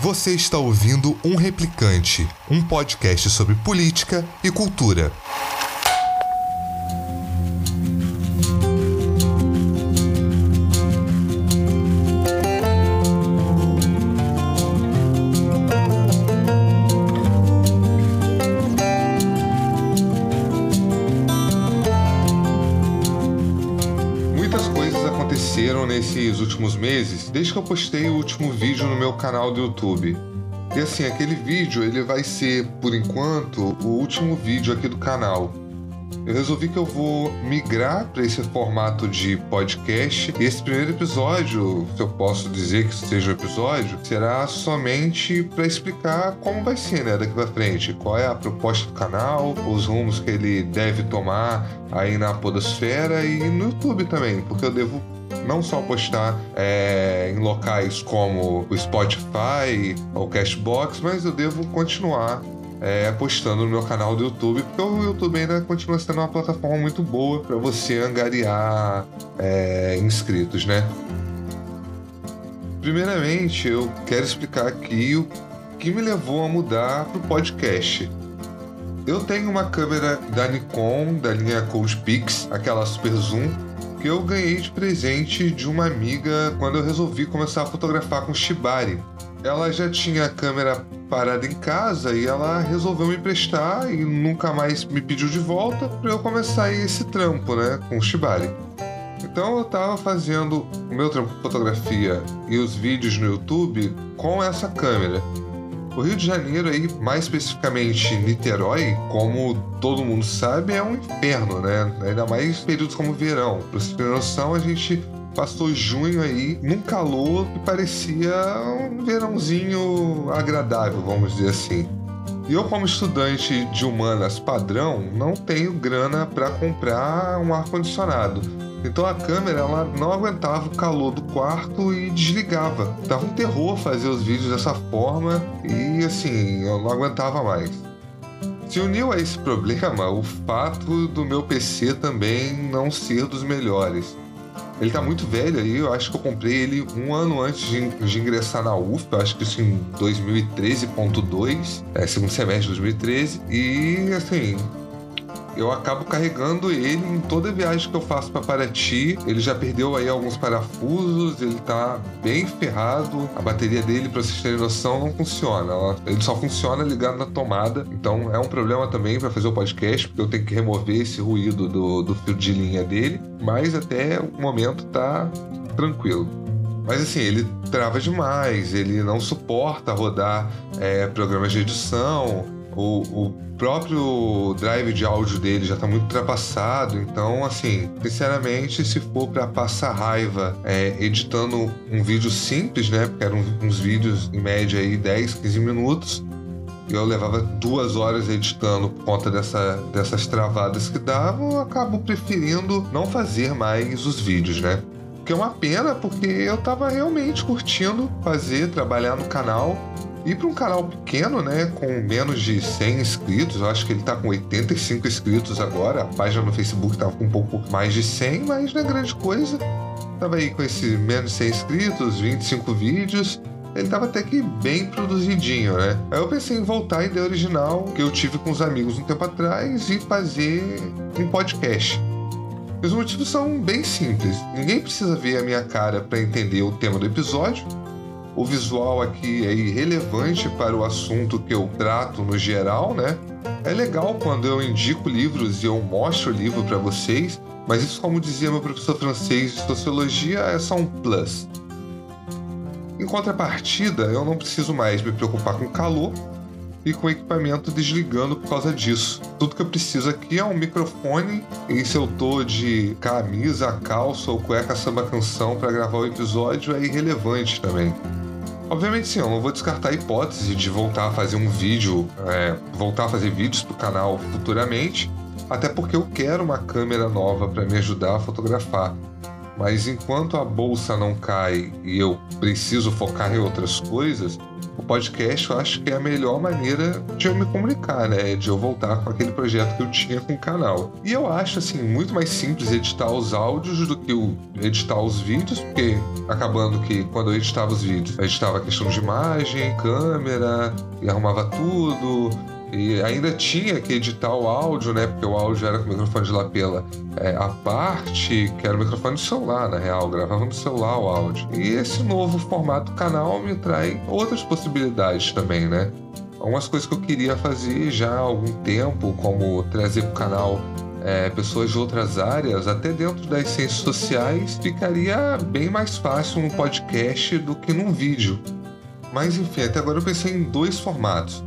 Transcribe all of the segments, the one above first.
Você está ouvindo Um Replicante, um podcast sobre política e cultura. Nesses últimos meses, desde que eu postei o último vídeo no meu canal do YouTube. E assim, aquele vídeo ele vai ser, por enquanto, o último vídeo aqui do canal. Eu resolvi que eu vou migrar para esse formato de podcast. E esse primeiro episódio, se eu posso dizer que seja o episódio, será somente para explicar como vai ser, né, daqui para frente, qual é a proposta do canal, os rumos que ele deve tomar aí na podosfera e no YouTube também, porque eu devo não só postar é, em locais como o Spotify ou o Cashbox, mas eu devo continuar é, postando no meu canal do YouTube, porque o YouTube ainda continua sendo uma plataforma muito boa para você angariar é, inscritos, né? Primeiramente, eu quero explicar aqui o que me levou a mudar para o podcast. Eu tenho uma câmera da Nikon, da linha Coldpix, aquela Super Zoom, eu ganhei de presente de uma amiga quando eu resolvi começar a fotografar com Shibari. Ela já tinha a câmera parada em casa e ela resolveu me emprestar e nunca mais me pediu de volta para eu começar esse trampo, né, com o Shibari. Então eu tava fazendo o meu trampo de fotografia e os vídeos no YouTube com essa câmera. O Rio de Janeiro aí, mais especificamente Niterói, como todo mundo sabe, é um inferno, né? Ainda mais períodos como verão. Pra você ter noção, a gente passou junho aí num calor que parecia um verãozinho agradável, vamos dizer assim. E eu, como estudante de humanas padrão, não tenho grana para comprar um ar-condicionado. Então a câmera ela não aguentava o calor do quarto e desligava. Tava um terror fazer os vídeos dessa forma e assim, eu não aguentava mais. Se uniu a esse problema o fato do meu PC também não ser dos melhores. Ele tá muito velho aí, eu acho que eu comprei ele um ano antes de, ingressar na UF, eu acho que isso em 2013.2, é, segundo semestre de 2013, e assim, eu acabo carregando ele em toda viagem que eu faço para Paraty. Ele já perdeu aí alguns parafusos, ele tá bem ferrado. A bateria dele, para vocês terem noção, não funciona. Ele só funciona ligado na tomada. Então é um problema também para fazer o podcast, porque eu tenho que remover esse ruído do, do fio de linha dele. Mas até o momento tá tranquilo. Mas assim, ele trava demais, ele não suporta rodar é, programas de edição. O, o, próprio drive de áudio dele já está muito ultrapassado. Então, assim, sinceramente, se for para passar raiva é, editando um vídeo simples, né? Porque eram uns vídeos em média aí 10, 15 minutos. Eu levava duas horas editando por conta dessa, dessas travadas que davam, eu acabo preferindo não fazer mais os vídeos, né? Que é uma pena, porque eu tava realmente curtindo fazer, trabalhar no canal. E para um canal pequeno, né, com menos de 100 inscritos, eu acho que ele tá com 85 inscritos agora. A página no Facebook tava com um pouco mais de 100, mas não é grande coisa. Tava aí com esse menos de 100 inscritos, 25 vídeos. Ele tava até que bem produzidinho, né? Aí eu pensei em voltar à ideia original que eu tive com os amigos um tempo atrás e fazer um podcast. Os motivos são bem simples. Ninguém precisa ver a minha cara para entender o tema do episódio o visual aqui é irrelevante para o assunto que eu trato no geral, né? É legal quando eu indico livros e eu mostro o livro para vocês, mas isso, como dizia meu professor francês de sociologia, é só um plus. Em contrapartida, eu não preciso mais me preocupar com calor e com equipamento desligando por causa disso. Tudo que eu preciso aqui é um microfone e se eu tô de camisa, calça ou cueca samba canção para gravar o episódio é irrelevante também. Obviamente sim, eu não vou descartar a hipótese de voltar a fazer um vídeo, é, voltar a fazer vídeos pro canal futuramente, até porque eu quero uma câmera nova para me ajudar a fotografar. Mas enquanto a bolsa não cai e eu preciso focar em outras coisas, o podcast eu acho que é a melhor maneira de eu me comunicar, né? De eu voltar com aquele projeto que eu tinha com o canal. E eu acho, assim, muito mais simples editar os áudios do que editar os vídeos, porque acabando que quando eu editava os vídeos, eu editava a questão de imagem, câmera, e arrumava tudo, e ainda tinha que editar o áudio, né? Porque o áudio era com o microfone de lapela é, a parte, que era o microfone de celular, na real, gravava no celular o áudio. E esse novo formato canal me traz outras possibilidades também, né? Algumas coisas que eu queria fazer já há algum tempo, como trazer para o canal é, pessoas de outras áreas, até dentro das ciências sociais, ficaria bem mais fácil num podcast do que num vídeo. Mas enfim, até agora eu pensei em dois formatos.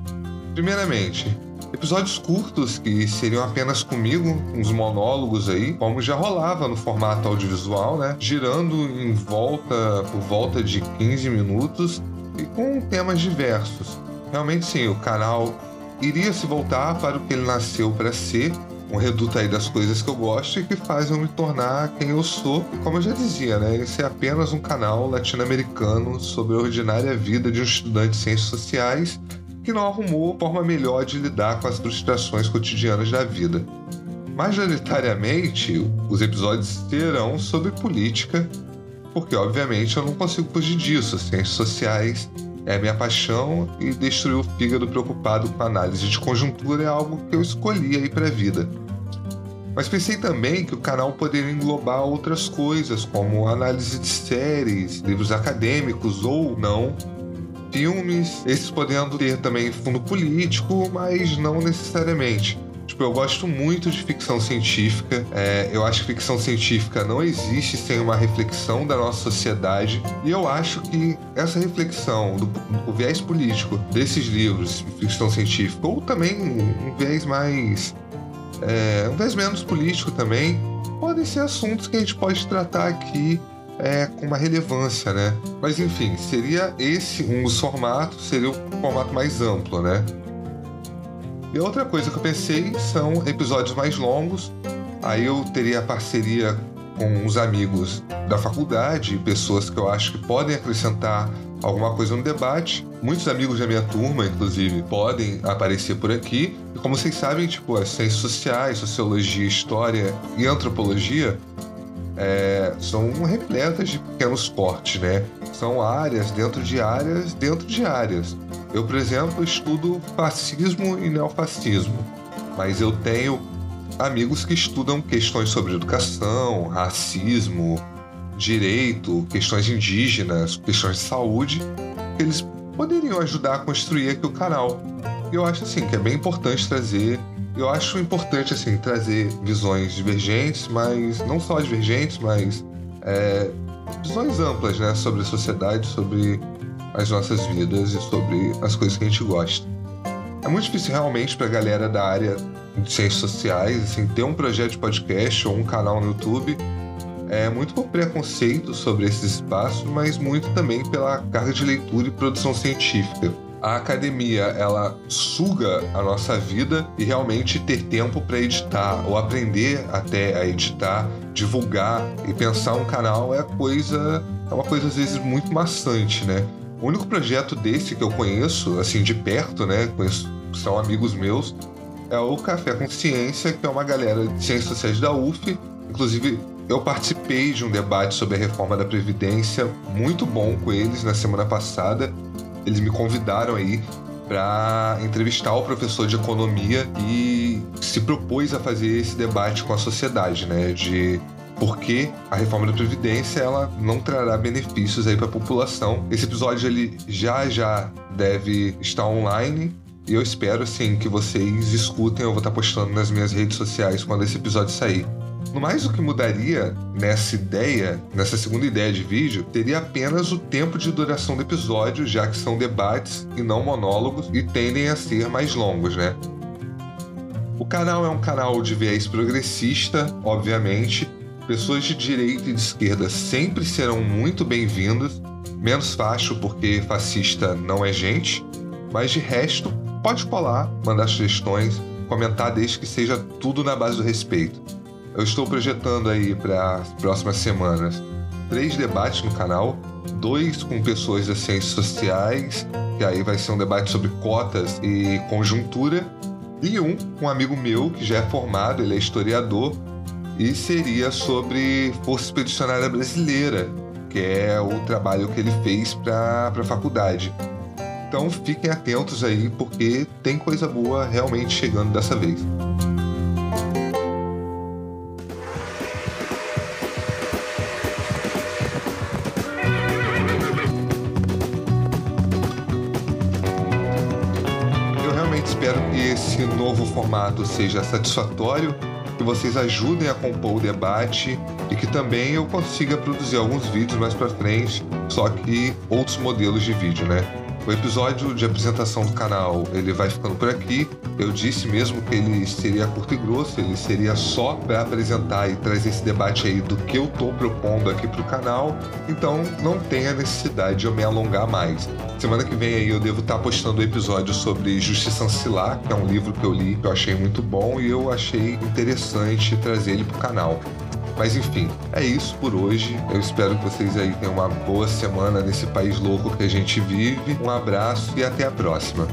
Primeiramente, episódios curtos que seriam apenas comigo, uns monólogos aí, como já rolava no formato audiovisual, né? Girando em volta, por volta de 15 minutos e com temas diversos. Realmente sim, o canal iria se voltar para o que ele nasceu para ser, um reduto aí das coisas que eu gosto e que fazem eu me tornar quem eu sou. E como eu já dizia, né, esse é apenas um canal latino-americano sobre a ordinária vida de um estudante de ciências sociais que não arrumou forma melhor de lidar com as frustrações cotidianas da vida. Majoritariamente, os episódios serão sobre política, porque obviamente eu não consigo fugir disso. Ciências sociais é minha paixão e destruir o fígado preocupado com análise de conjuntura é algo que eu escolhi aí para a vida. Mas pensei também que o canal poderia englobar outras coisas, como análise de séries, livros acadêmicos ou não, filmes, esses podendo ter também fundo político, mas não necessariamente. Tipo, eu gosto muito de ficção científica. É, eu acho que ficção científica não existe sem uma reflexão da nossa sociedade. E eu acho que essa reflexão do, do viés político desses livros de ficção científica, ou também um viés mais. É, um viés menos político também, podem ser assuntos que a gente pode tratar aqui é, com uma relevância, né? Mas enfim, seria esse um dos formatos, seria o formato mais amplo, né? E outra coisa que eu pensei são episódios mais longos. Aí eu teria parceria com os amigos da faculdade, pessoas que eu acho que podem acrescentar alguma coisa no debate. Muitos amigos da minha turma, inclusive, podem aparecer por aqui. E como vocês sabem, tipo, as ciências sociais, sociologia, história e antropologia é, são repletas de pequenos cortes, né? São áreas dentro de áreas dentro de áreas. Eu, por exemplo, estudo fascismo e neofascismo, mas eu tenho amigos que estudam questões sobre educação, racismo, direito, questões indígenas, questões de saúde, que eles poderiam ajudar a construir aqui o canal. E eu acho assim que é bem importante trazer eu acho importante assim trazer visões divergentes, mas não só divergentes, mas é, visões amplas, né, sobre a sociedade, sobre as nossas vidas e sobre as coisas que a gente gosta. É muito difícil realmente para a galera da área de ciências sociais assim, ter um projeto de podcast ou um canal no YouTube. É muito por preconceito sobre esses espaços, mas muito também pela carga de leitura e produção científica a academia ela suga a nossa vida e realmente ter tempo para editar ou aprender até a editar, divulgar e pensar um canal é coisa é uma coisa às vezes muito maçante, né? O único projeto desse que eu conheço assim de perto, né, conheço, são amigos meus, é o Café Consciência, que é uma galera de ciências sociais da UF, inclusive eu participei de um debate sobre a reforma da Previdência, muito bom com eles na semana passada eles me convidaram aí para entrevistar o professor de economia e se propôs a fazer esse debate com a sociedade, né, de por que a reforma da previdência ela não trará benefícios aí para a população. Esse episódio ele já já deve estar online e eu espero assim que vocês escutem. Eu vou estar postando nas minhas redes sociais quando esse episódio sair. No mais, o que mudaria nessa ideia, nessa segunda ideia de vídeo, teria apenas o tempo de duração do episódio, já que são debates e não monólogos e tendem a ser mais longos, né? O canal é um canal de viés progressista, obviamente. Pessoas de direita e de esquerda sempre serão muito bem-vindas, menos facho porque fascista não é gente, mas de resto, pode colar, mandar sugestões, comentar desde que seja tudo na base do respeito. Eu estou projetando aí para as próximas semanas três debates no canal, dois com pessoas das ciências sociais, que aí vai ser um debate sobre cotas e conjuntura, e um com um amigo meu que já é formado, ele é historiador, e seria sobre Força Expedicionária Brasileira, que é o trabalho que ele fez para a faculdade. Então fiquem atentos aí, porque tem coisa boa realmente chegando dessa vez. Espero que esse novo formato seja satisfatório, que vocês ajudem a compor o debate e que também eu consiga produzir alguns vídeos mais para frente, só que outros modelos de vídeo, né? O episódio de apresentação do canal ele vai ficando por aqui. Eu disse mesmo que ele seria curto e grosso, ele seria só para apresentar e trazer esse debate aí do que eu estou propondo aqui para o canal. Então não tem a necessidade de eu me alongar mais. Semana que vem aí eu devo estar tá postando o um episódio sobre Justiça Ancilar, que é um livro que eu li que eu achei muito bom e eu achei interessante trazer ele para o canal. Mas enfim, é isso por hoje. Eu espero que vocês aí tenham uma boa semana nesse país louco que a gente vive. Um abraço e até a próxima.